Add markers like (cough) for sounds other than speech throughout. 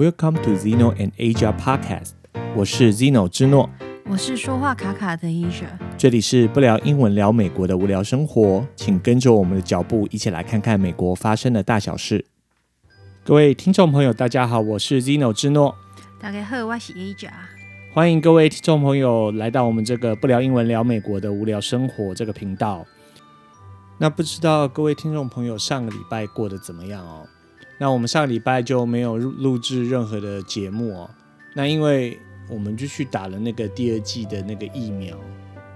Welcome to Zeno and Asia Podcast。我是 Zeno 之诺，我是说话卡卡的 Asia。这里是不聊英文聊美国的无聊生活，请跟着我们的脚步，一起来看看美国发生的大小事。各位听众朋友，大家好，我是 Zeno 之诺。大家好，我是 Asia。欢迎各位听众朋友来到我们这个不聊英文聊美国的无聊生活这个频道。那不知道各位听众朋友上个礼拜过得怎么样哦？那我们上个礼拜就没有录制任何的节目哦。那因为我们就去打了那个第二季的那个疫苗，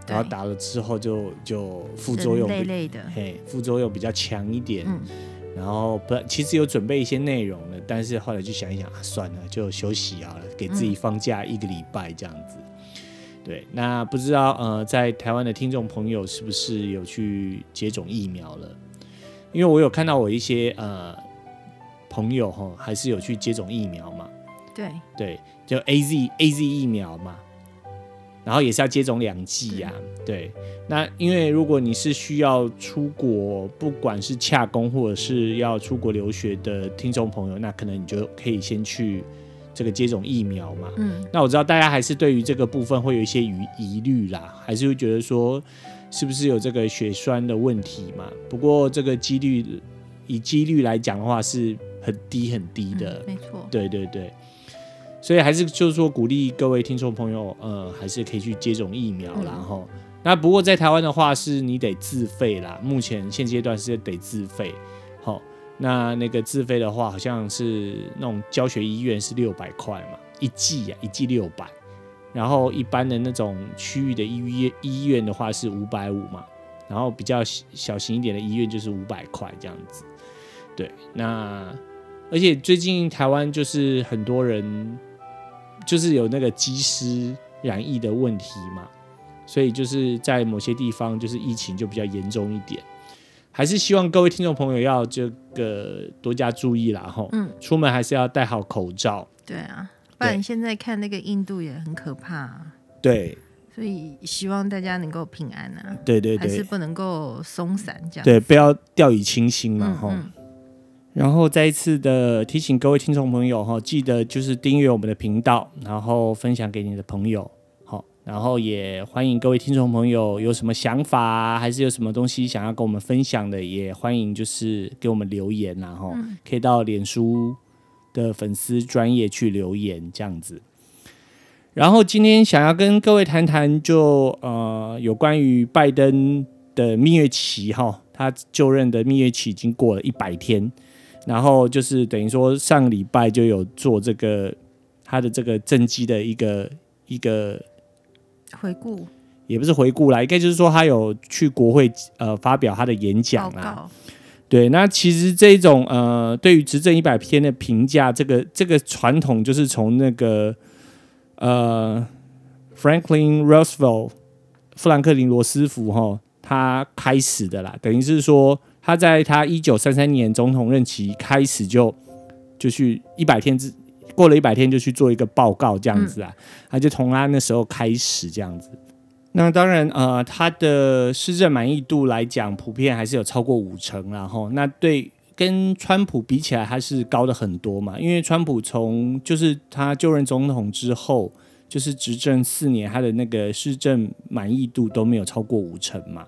然后打了之后就就副作用累累的，嘿，副作用比较强一点。嗯然后不，其实有准备一些内容的，但是后来就想一想，啊、算了，就休息好了，给自己放假一个礼拜这样子。嗯、对，那不知道呃，在台湾的听众朋友是不是有去接种疫苗了？因为我有看到我一些呃朋友哈，还是有去接种疫苗嘛。对对，就 A Z A Z 疫苗嘛。然后也是要接种两剂呀，对。那因为如果你是需要出国，不管是洽工或者是要出国留学的听众朋友，那可能你就可以先去这个接种疫苗嘛。嗯。那我知道大家还是对于这个部分会有一些疑疑虑啦，还是会觉得说是不是有这个血栓的问题嘛？不过这个几率以几率来讲的话是很低很低的，嗯，没错。对对对。所以还是就是说鼓励各位听众朋友，呃，还是可以去接种疫苗啦。然后、嗯，那不过在台湾的话，是你得自费啦。目前现阶段是得自费。好，那那个自费的话，好像是那种教学医院是六百块嘛，一剂啊，一剂六百。然后一般的那种区域的医院医院的话是五百五嘛。然后比较小型一点的医院就是五百块这样子。对，那而且最近台湾就是很多人。就是有那个机师染疫的问题嘛，所以就是在某些地方就是疫情就比较严重一点，还是希望各位听众朋友要这个多加注意啦吼，嗯，出门还是要戴好口罩。对啊，不然现在看那个印度也很可怕啊。对，所以希望大家能够平安啊。对对对，还是不能够松散这样。对，不要掉以轻心嘛吼。嗯嗯然后再一次的提醒各位听众朋友哈，记得就是订阅我们的频道，然后分享给你的朋友，好，然后也欢迎各位听众朋友有什么想法，还是有什么东西想要跟我们分享的，也欢迎就是给我们留言，然后可以到脸书的粉丝专业去留言这样子。然后今天想要跟各位谈谈就，就呃有关于拜登的蜜月期哈，他就任的蜜月期已经过了一百天。然后就是等于说上个礼拜就有做这个他的这个政绩的一个一个回顾，也不是回顾啦，应该就是说他有去国会呃发表他的演讲啦。对，那其实这种呃对于执政一百天的评价，这个这个传统就是从那个呃 Franklin Roosevelt 富兰克林罗斯福哈他开始的啦，等于是说。他在他一九三三年总统任期开始就就去一百天之过了一百天就去做一个报告这样子啊，他就从他那时候开始这样子。那当然呃，他的施政满意度来讲，普遍还是有超过五成，然后那对跟川普比起来还是高的很多嘛，因为川普从就是他就任总统之后，就是执政四年，他的那个施政满意度都没有超过五成嘛。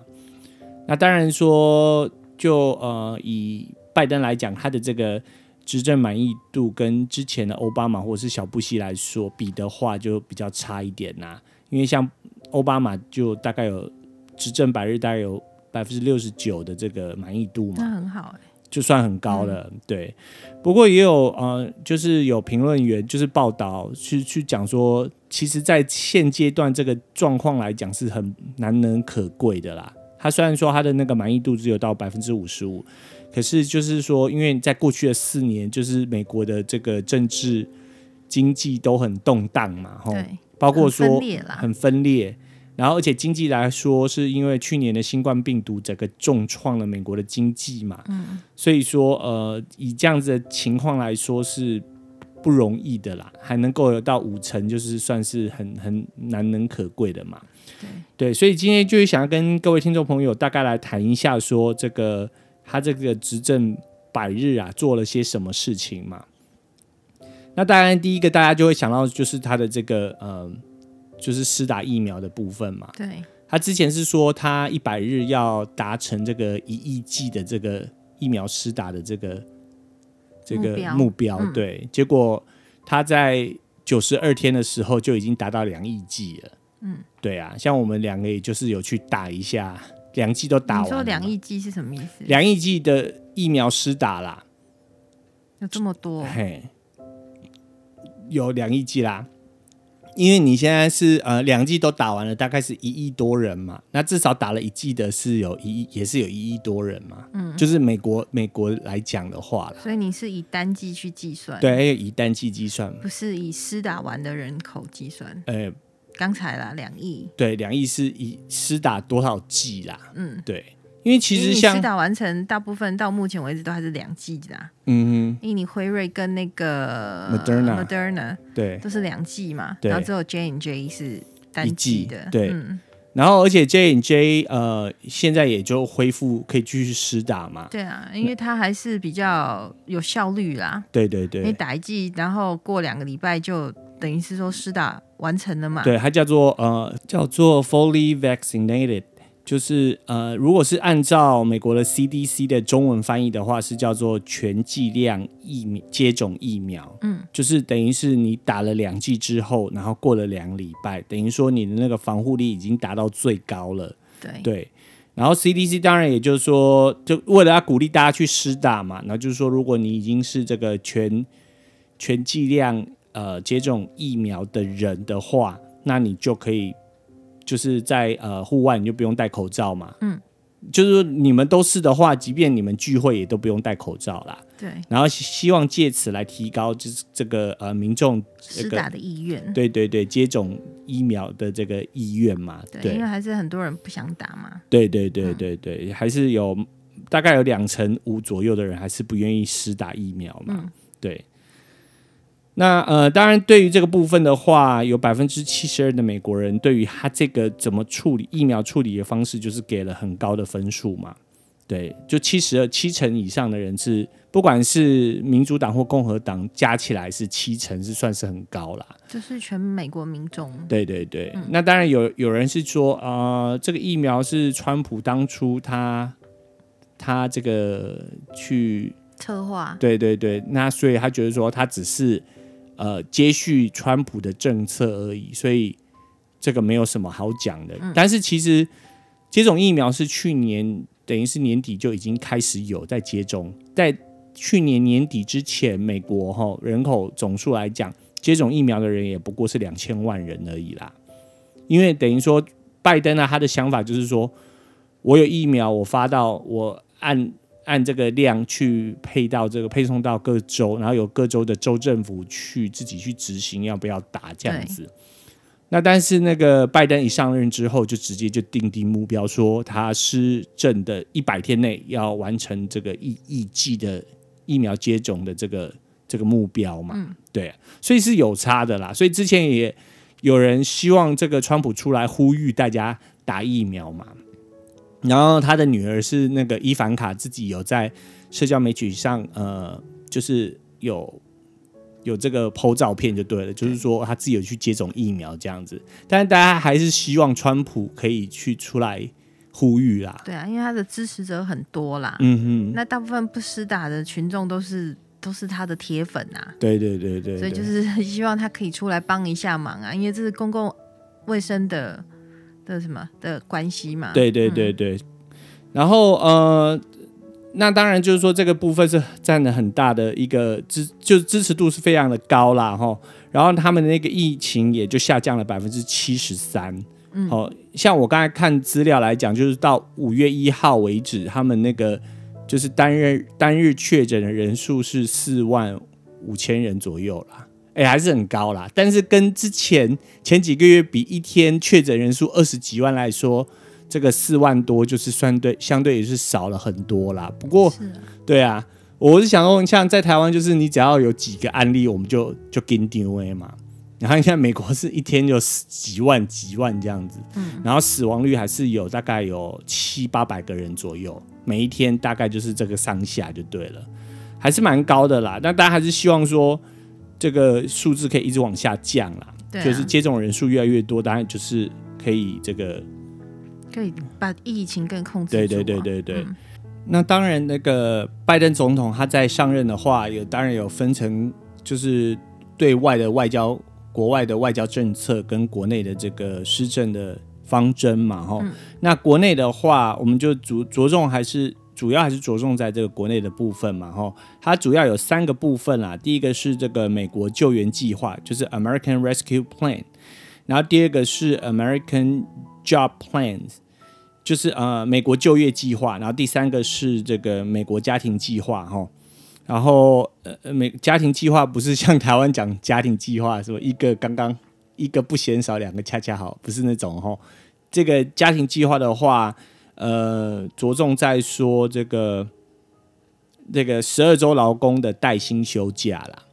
那当然说。就呃，以拜登来讲，他的这个执政满意度跟之前的奥巴马或者是小布希来说比的话，就比较差一点呐、啊。因为像奥巴马就大概有执政百日大概有百分之六十九的这个满意度嘛，那很好哎、欸，就算很高了。嗯、对，不过也有呃，就是有评论员就是报道去去讲说，其实，在现阶段这个状况来讲是很难能可贵的啦。他虽然说他的那个满意度只有到百分之五十五，可是就是说，因为在过去的四年，就是美国的这个政治经济都很动荡嘛，吼，包括说很分裂，很分裂，然后而且经济来说，是因为去年的新冠病毒整个重创了美国的经济嘛，嗯，所以说呃，以这样子的情况来说是不容易的啦，还能够有到五成，就是算是很很难能可贵的嘛。对，对，所以今天就是想要跟各位听众朋友大概来谈一下，说这个他这个执政百日啊，做了些什么事情嘛？那当然，第一个大家就会想到就是他的这个呃，就是施打疫苗的部分嘛。对，他之前是说他一百日要达成这个一亿剂的这个疫苗施打的这个这个目标，对，结果他在九十二天的时候就已经达到两亿剂了。嗯，对啊，像我们两个也就是有去打一下，两剂都打完了。你说两亿剂是什么意思？两亿剂的疫苗施打啦，有这么多？嘿，有两亿剂啦，因为你现在是呃两剂都打完了，大概是一亿多人嘛，那至少打了一剂的是有一亿，也是有一亿多人嘛。嗯，就是美国美国来讲的话了，所以你是以单剂去计算？对，以单剂计算，不是以施打完的人口计算。呃。刚才啦，两亿对，两亿是以施打多少剂啦？嗯，对，因为其实像施打完成，大部分到目前为止都还是两剂的。嗯哼，因为你辉瑞跟那个 Moderna Moderna 对都是两剂嘛，然后只有 J and J 是单剂的。对，然后而且 J and J 呃现在也就恢复可以继续施打嘛。对啊，因为它还是比较有效率啦。对对对，你打一剂，然后过两个礼拜就等于是说施打。完成了嘛？对，它叫做呃，叫做 fully vaccinated，就是呃，如果是按照美国的 CDC 的中文翻译的话，是叫做全剂量疫苗接种疫苗。嗯，就是等于是你打了两剂之后，然后过了两礼拜，等于说你的那个防护力已经达到最高了。对对，然后 CDC 当然也就是说，就为了要鼓励大家去施打嘛，然后就是说，如果你已经是这个全全剂量。呃，接种疫苗的人的话，那你就可以就是在呃户外，你就不用戴口罩嘛。嗯，就是你们都是的话，即便你们聚会也都不用戴口罩啦。对。然后希望借此来提高就是这个呃民众施打的意愿。对对对，接种疫苗的这个意愿嘛。对，对，因为还是很多人不想打嘛。对对对对对，嗯、还是有大概有两成五左右的人还是不愿意施打疫苗嘛。嗯、对。那呃，当然，对于这个部分的话，有百分之七十二的美国人对于他这个怎么处理疫苗处理的方式，就是给了很高的分数嘛。对，就七十二七成以上的人是，不管是民主党或共和党加起来是七成，是算是很高啦。就是全美国民众。对对对，嗯、那当然有有人是说，呃，这个疫苗是川普当初他他这个去策划。对对对，那所以他觉得说他只是。呃，接续川普的政策而已，所以这个没有什么好讲的。嗯、但是其实接种疫苗是去年等于是年底就已经开始有在接种，在去年年底之前，美国哈人口总数来讲，接种疫苗的人也不过是两千万人而已啦。因为等于说拜登啊，他的想法就是说，我有疫苗，我发到我按。按这个量去配到这个配送到各州，然后由各州的州政府去自己去执行要不要打这样子。那但是那个拜登一上任之后，就直接就定定目标，说他施政的一百天内要完成这个一亿剂的疫苗接种的这个这个目标嘛。嗯、对，所以是有差的啦。所以之前也有人希望这个川普出来呼吁大家打疫苗嘛。然后他的女儿是那个伊凡卡，自己有在社交媒体上，呃，就是有有这个 po 照片就对了，就是说他自己有去接种疫苗这样子。但是大家还是希望川普可以去出来呼吁啦。对啊，因为他的支持者很多啦。嗯哼，那大部分不施打的群众都是都是他的铁粉啊。对对对对，对，所以就是 (laughs) 希望他可以出来帮一下忙啊，因为这是公共卫生的。的什么的关系嘛？对对对对，嗯、然后呃，那当然就是说这个部分是占了很大的一个支，就支持度是非常的高啦哈。然后他们的那个疫情也就下降了百分之七十三。嗯，好像我刚才看资料来讲，就是到五月一号为止，他们那个就是单日单日确诊的人数是四万五千人左右啦。哎、欸，还是很高啦，但是跟之前前几个月比，一天确诊人数二十几万来说，这个四万多就是算对，相对也是少了很多啦。不过，对啊，我是想问，像在台湾，就是你只要有几个案例，我们就就跟定位嘛。然后你看美国是一天就死几万几万这样子，嗯，然后死亡率还是有大概有七八百个人左右，每一天大概就是这个上下就对了，还是蛮高的啦。但大家还是希望说。这个数字可以一直往下降啦，对啊、就是接种人数越来越多，当然就是可以这个可以把疫情更控制住、啊。对对对对对。嗯、那当然，那个拜登总统他在上任的话，有当然有分成，就是对外的外交、国外的外交政策跟国内的这个施政的方针嘛，哈、嗯。那国内的话，我们就着着重还是。主要还是着重在这个国内的部分嘛，吼，它主要有三个部分啦。第一个是这个美国救援计划，就是 American Rescue Plan，然后第二个是 American Job Plans，就是呃美国就业计划，然后第三个是这个美国家庭计划，吼。然后呃美家庭计划不是像台湾讲家庭计划，是吧？一个刚刚一个不嫌少，两个恰恰好，不是那种吼。这个家庭计划的话。呃，着重在说这个这个十二周劳工的带薪休假啦。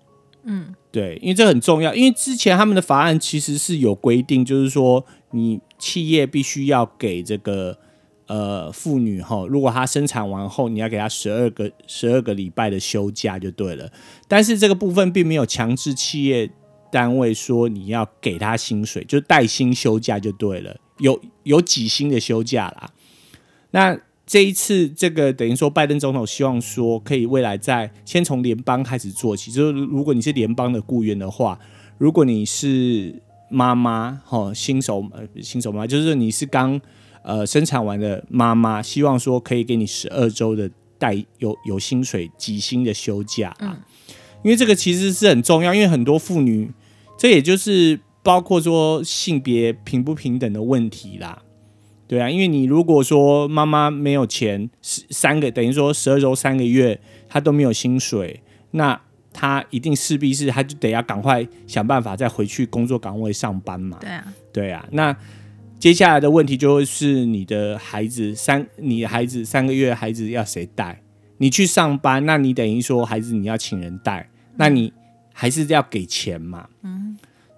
嗯，对，因为这很重要，因为之前他们的法案其实是有规定，就是说你企业必须要给这个呃妇女哈，如果她生产完后，你要给她十二个十二个礼拜的休假就对了。但是这个部分并没有强制企业单位说你要给她薪水，就带薪休假就对了，有有几薪的休假啦。那这一次，这个等于说，拜登总统希望说，可以未来在先从联邦开始做起。就是如果你是联邦的雇员的话，如果你是妈妈，哈，新手呃新手妈，就是你是刚呃生产完的妈妈，希望说可以给你十二周的带有有薪水几薪的休假啊。嗯。因为这个其实是很重要，因为很多妇女，这也就是包括说性别平不平等的问题啦。对啊，因为你如果说妈妈没有钱，十三个等于说十二周三个月，她都没有薪水，那她一定势必是，她就得要赶快想办法再回去工作岗位上班嘛。对啊，对啊。那接下来的问题就会是你的孩子三，你的孩子三个月孩子要谁带？你去上班，那你等于说孩子你要请人带，那你还是要给钱嘛？嗯。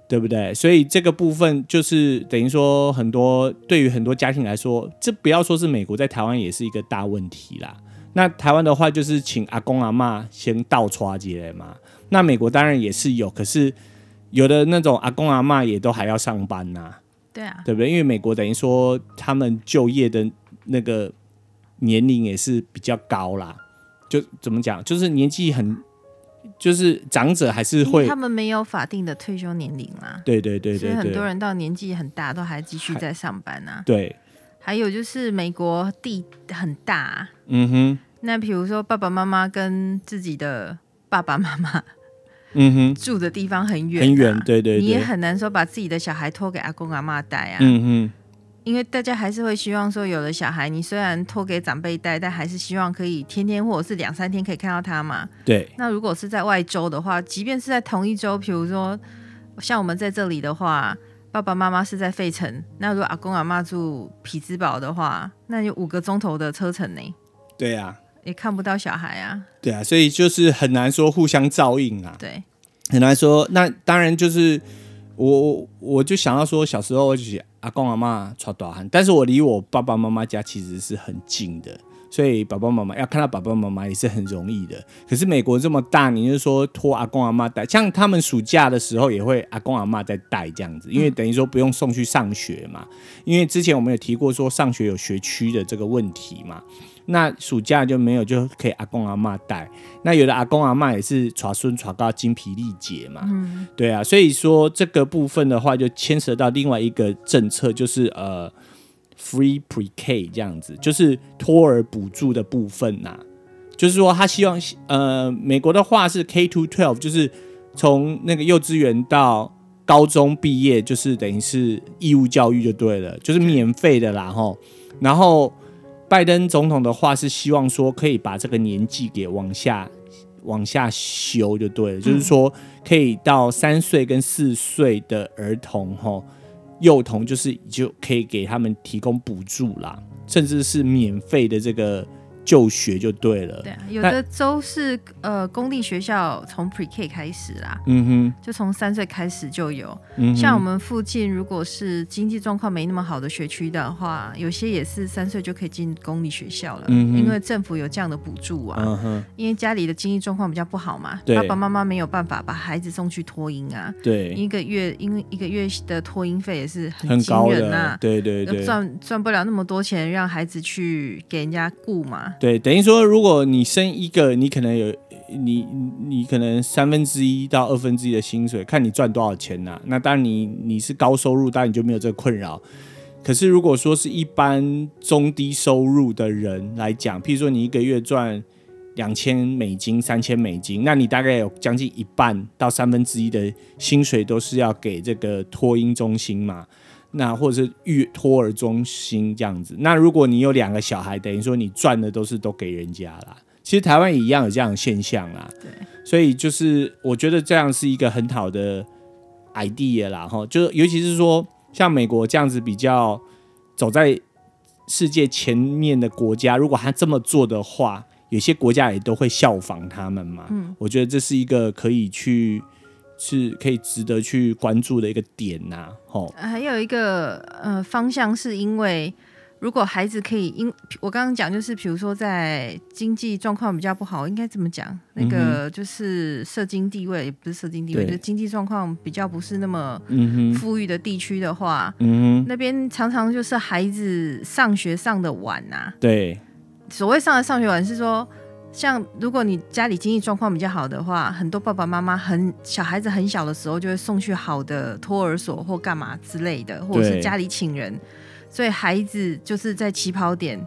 对不对？所以这个部分就是等于说，很多对于很多家庭来说，这不要说是美国，在台湾也是一个大问题啦。那台湾的话，就是请阿公阿妈先倒插进来嘛。那美国当然也是有，可是有的那种阿公阿妈也都还要上班呐。对啊，对不对？因为美国等于说他们就业的那个年龄也是比较高啦。就怎么讲，就是年纪很。就是长者还是会，他们没有法定的退休年龄啦？对对对对，所以很多人到年纪很大都还继续在上班啊。对，还有就是美国地很大，嗯哼。那比如说爸爸妈妈跟自己的爸爸妈妈，嗯哼，住的地方很远，很远，对对，你也很难说把自己的小孩托给阿公阿妈带啊。嗯哼。因为大家还是会希望说，有的小孩你虽然托给长辈带，但还是希望可以天天或者是两三天可以看到他嘛。对。那如果是在外州的话，即便是在同一州，比如说像我们在这里的话，爸爸妈妈是在费城，那如果阿公阿妈住匹兹堡的话，那就五个钟头的车程呢。对呀、啊。也看不到小孩啊。对啊，所以就是很难说互相照应啊。对。很难说，那当然就是。我我就想到说，小时候就是阿公阿妈带大汉，但是我离我爸爸妈妈家其实是很近的，所以爸爸妈妈要看到爸爸妈妈也是很容易的。可是美国这么大，你就说托阿公阿妈带，像他们暑假的时候也会阿公阿妈在带这样子，因为等于说不用送去上学嘛。因为之前我们有提过说上学有学区的这个问题嘛。那暑假就没有，就可以阿公阿妈带。那有的阿公阿妈也是耍孙耍到精疲力竭嘛。嗯，对啊，所以说这个部分的话，就牵涉到另外一个政策，就是呃，free pre-K 这样子，就是托儿补助的部分呐、啊。就是说他希望呃，美国的话是 K to twelve，就是从那个幼稚园到高中毕业，就是等于是义务教育就对了，就是免费的啦吼。然后。拜登总统的话是希望说可以把这个年纪给往下往下修就对了，嗯、就是说可以到三岁跟四岁的儿童哈幼童就是就可以给他们提供补助啦，甚至是免费的这个就学就对了。对啊，有的州是呃公立学校从 Pre-K 开始啦，嗯哼，就从三岁开始就有。嗯，像我们附近如果是经济状况没那么好的学区的话，有些也是三岁就可以进公立学校了，嗯哼，因为政府有这样的补助啊。嗯哼，因为家里的经济状况比较不好嘛，爸爸妈妈没有办法把孩子送去托婴啊。对，一个月因为一个月的托婴费也是很惊人呐，对对对，赚赚不了那么多钱让孩子去给人家雇嘛。对，等于说，如果你生一个，你可能有你你可能三分之一到二分之一的薪水，看你赚多少钱呐、那当然你你是高收入，当然你就没有这个困扰。可是如果说是一般中低收入的人来讲，譬如说你一个月赚两千美金、三千美金，那你大概有将近一半到三分之一的薪水都是要给这个托婴中心嘛。那或者是育托儿中心这样子，那如果你有两个小孩，等于说你赚的都是都给人家啦。其实台湾也一样有这样的现象啦。对，所以就是我觉得这样是一个很好的 idea 啦，哈，就尤其是说像美国这样子比较走在世界前面的国家，如果他这么做的话，有些国家也都会效仿他们嘛。嗯，我觉得这是一个可以去。是可以值得去关注的一个点呐、啊，吼。还有一个呃方向，是因为如果孩子可以因我刚刚讲，就是比如说在经济状况比较不好，应该怎么讲？那个就是社经地位，也不是社经地位，就是经济状况比较不是那么富裕的地区的话，嗯哼，那边常常就是孩子上学上的晚呐、啊。对，所谓上的上学晚是说。像如果你家里经济状况比较好的话，很多爸爸妈妈很小孩子很小的时候就会送去好的托儿所或干嘛之类的，或者是家里请人，所以孩子就是在起跑点。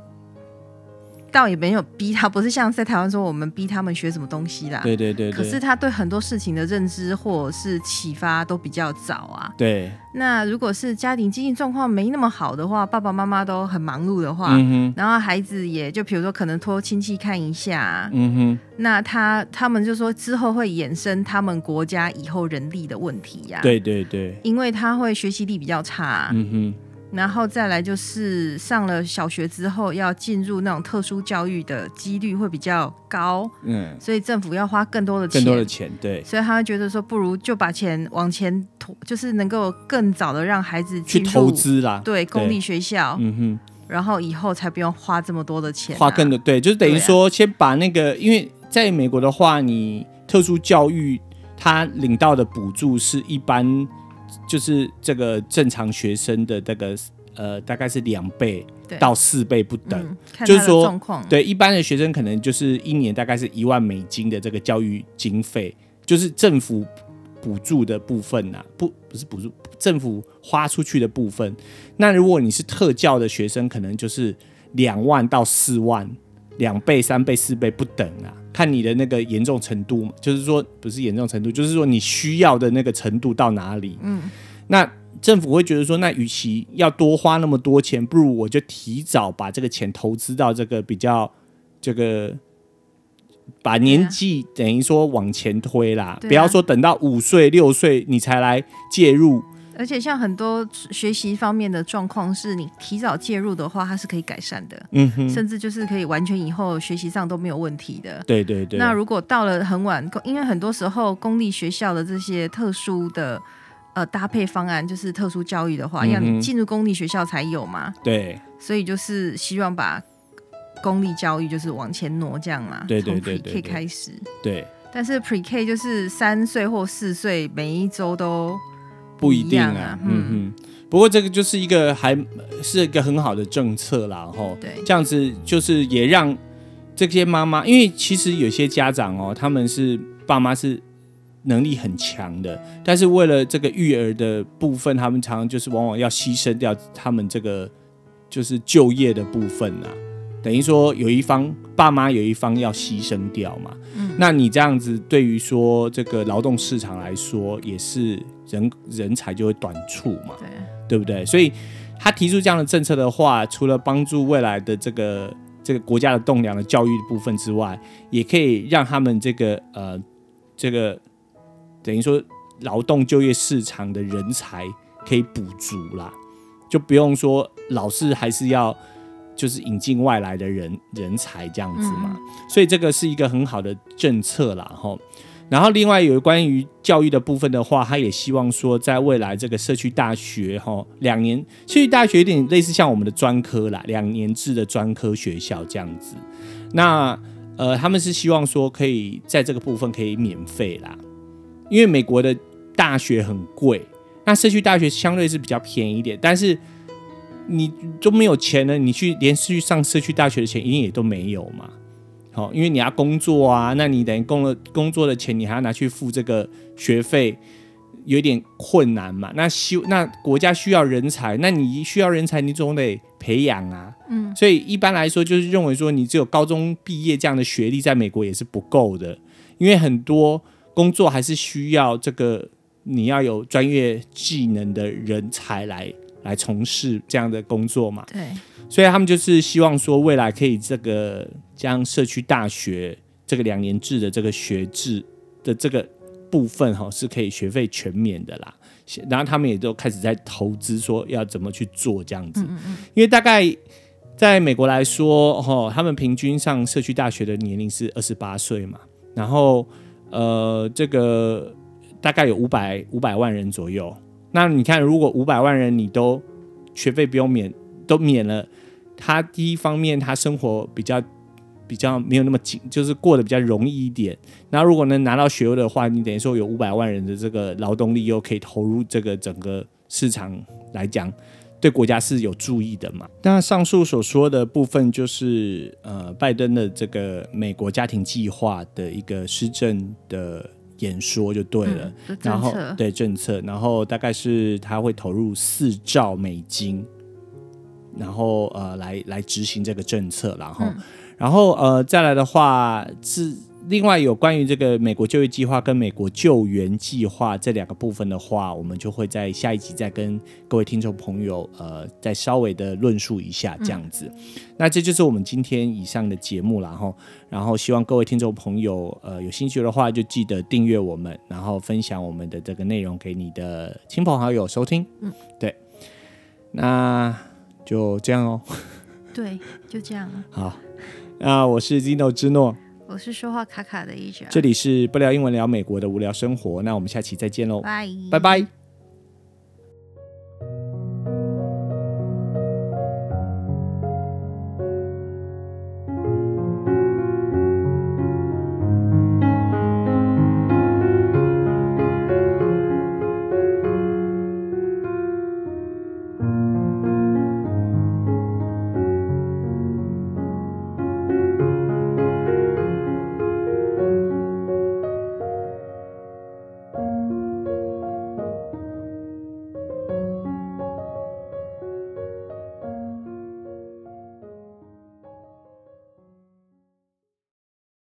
倒也没有逼他，不是像在台湾说我们逼他们学什么东西啦。对对对，对。可是他对很多事情的认知或者是启发都比较早啊。对。那如果是家庭经济状况没那么好的话，爸爸妈妈都很忙碌的话，嗯、然后孩子也就比如说可能托亲戚看一下，嗯哼。那他他们就说之后会衍生他们国家以后人力的问题呀、啊。对对对。因为他会学习力比较差。嗯哼。然后再来就是上了小学之后，要进入那种特殊教育的几率会比较高，嗯，所以政府要花更多的钱，更多的钱，对，所以他会觉得说，不如就把钱往前投，就是能够更早的让孩子去投资啦，对，公立学校，嗯哼，然后以后才不用花这么多的钱，花更多，对，就是等于说先把那个，因为在美国的话，你特殊教育他领到的补助是一般。就是这个正常学生的这个呃，大概是两倍到四倍不等。嗯、就是说，对一般的学生可能就是一年大概是一万美金的这个教育经费，就是政府补助的部分呐、啊，不不是补助，政府花出去的部分。那如果你是特教的学生，可能就是两万到四万，两倍、三倍、四倍不等啊。看你的那个严重程度嘛，就是说不是严重程度，就是说你需要的那个程度到哪里。嗯，那政府会觉得说，那与其要多花那么多钱，不如我就提早把这个钱投资到这个比较这个，把年纪等于说往前推啦，啊、不要说等到五岁六岁你才来介入。而且像很多学习方面的状况，是你提早介入的话，它是可以改善的，嗯哼，甚至就是可以完全以后学习上都没有问题的。对对对。那如果到了很晚，因为很多时候公立学校的这些特殊的呃搭配方案，就是特殊教育的话，要你进入公立学校才有嘛。对。所以就是希望把公立教育就是往前挪，这样嘛。对对对，从 Pre-K 开始。对。但是 Pre-K 就是三岁或四岁，每一周都。不一定啊，嗯。嗯，不过这个就是一个还是一个很好的政策啦，吼，对，这样子就是也让这些妈妈，因为其实有些家长哦，他们是爸妈是能力很强的，但是为了这个育儿的部分，他们常常就是往往要牺牲掉他们这个就是就业的部分啊，等于说有一方爸妈有一方要牺牲掉嘛，嗯，那你这样子对于说这个劳动市场来说也是。人人才就会短促嘛，对，对不对？所以他提出这样的政策的话，除了帮助未来的这个这个国家的栋梁的教育的部分之外，也可以让他们这个呃这个等于说劳动就业市场的人才可以补足啦，就不用说老是还是要就是引进外来的人人才这样子嘛，嗯、所以这个是一个很好的政策啦，吼。然后另外有关于教育的部分的话，他也希望说，在未来这个社区大学，吼，两年社区大学有点类似像我们的专科啦，两年制的专科学校这样子。那呃，他们是希望说可以在这个部分可以免费啦，因为美国的大学很贵，那社区大学相对是比较便宜一点，但是。你都没有钱了，你去连续上社区大学的钱一定也都没有嘛？好，因为你要工作啊，那你等于工了工作的钱，你还要拿去付这个学费，有点困难嘛。那需那国家需要人才，那你需要人才，你总得培养啊。嗯，所以一般来说，就是认为说，你只有高中毕业这样的学历，在美国也是不够的，因为很多工作还是需要这个你要有专业技能的人才来。来从事这样的工作嘛？对，所以他们就是希望说，未来可以这个将社区大学这个两年制的这个学制的这个部分哈，是可以学费全免的啦。然后他们也都开始在投资，说要怎么去做这样子。嗯嗯。因为大概在美国来说，哈，他们平均上社区大学的年龄是二十八岁嘛，然后呃，这个大概有五百五百万人左右。那你看，如果五百万人你都学费不用免，都免了，他第一方面他生活比较比较没有那么紧，就是过得比较容易一点。那如果能拿到学位的话，你等于说有五百万人的这个劳动力又可以投入这个整个市场来讲，对国家是有助益的嘛。那上述所说的部分就是呃，拜登的这个美国家庭计划的一个施政的。演说就对了，嗯、然后对政策，然后大概是他会投入四兆美金，然后呃来来执行这个政策，然后、嗯、然后呃再来的话是。另外，有关于这个美国就业计划跟美国救援计划这两个部分的话，我们就会在下一集再跟各位听众朋友呃再稍微的论述一下这样子。嗯、那这就是我们今天以上的节目了哈。然后希望各位听众朋友呃有兴趣的话，就记得订阅我们，然后分享我们的这个内容给你的亲朋好友收听。嗯，对。那就这样哦。对，就这样。好，那我是 Zino 之诺。我是说话卡卡的一角，这里是不聊英文聊美国的无聊生活，那我们下期再见喽，拜拜拜。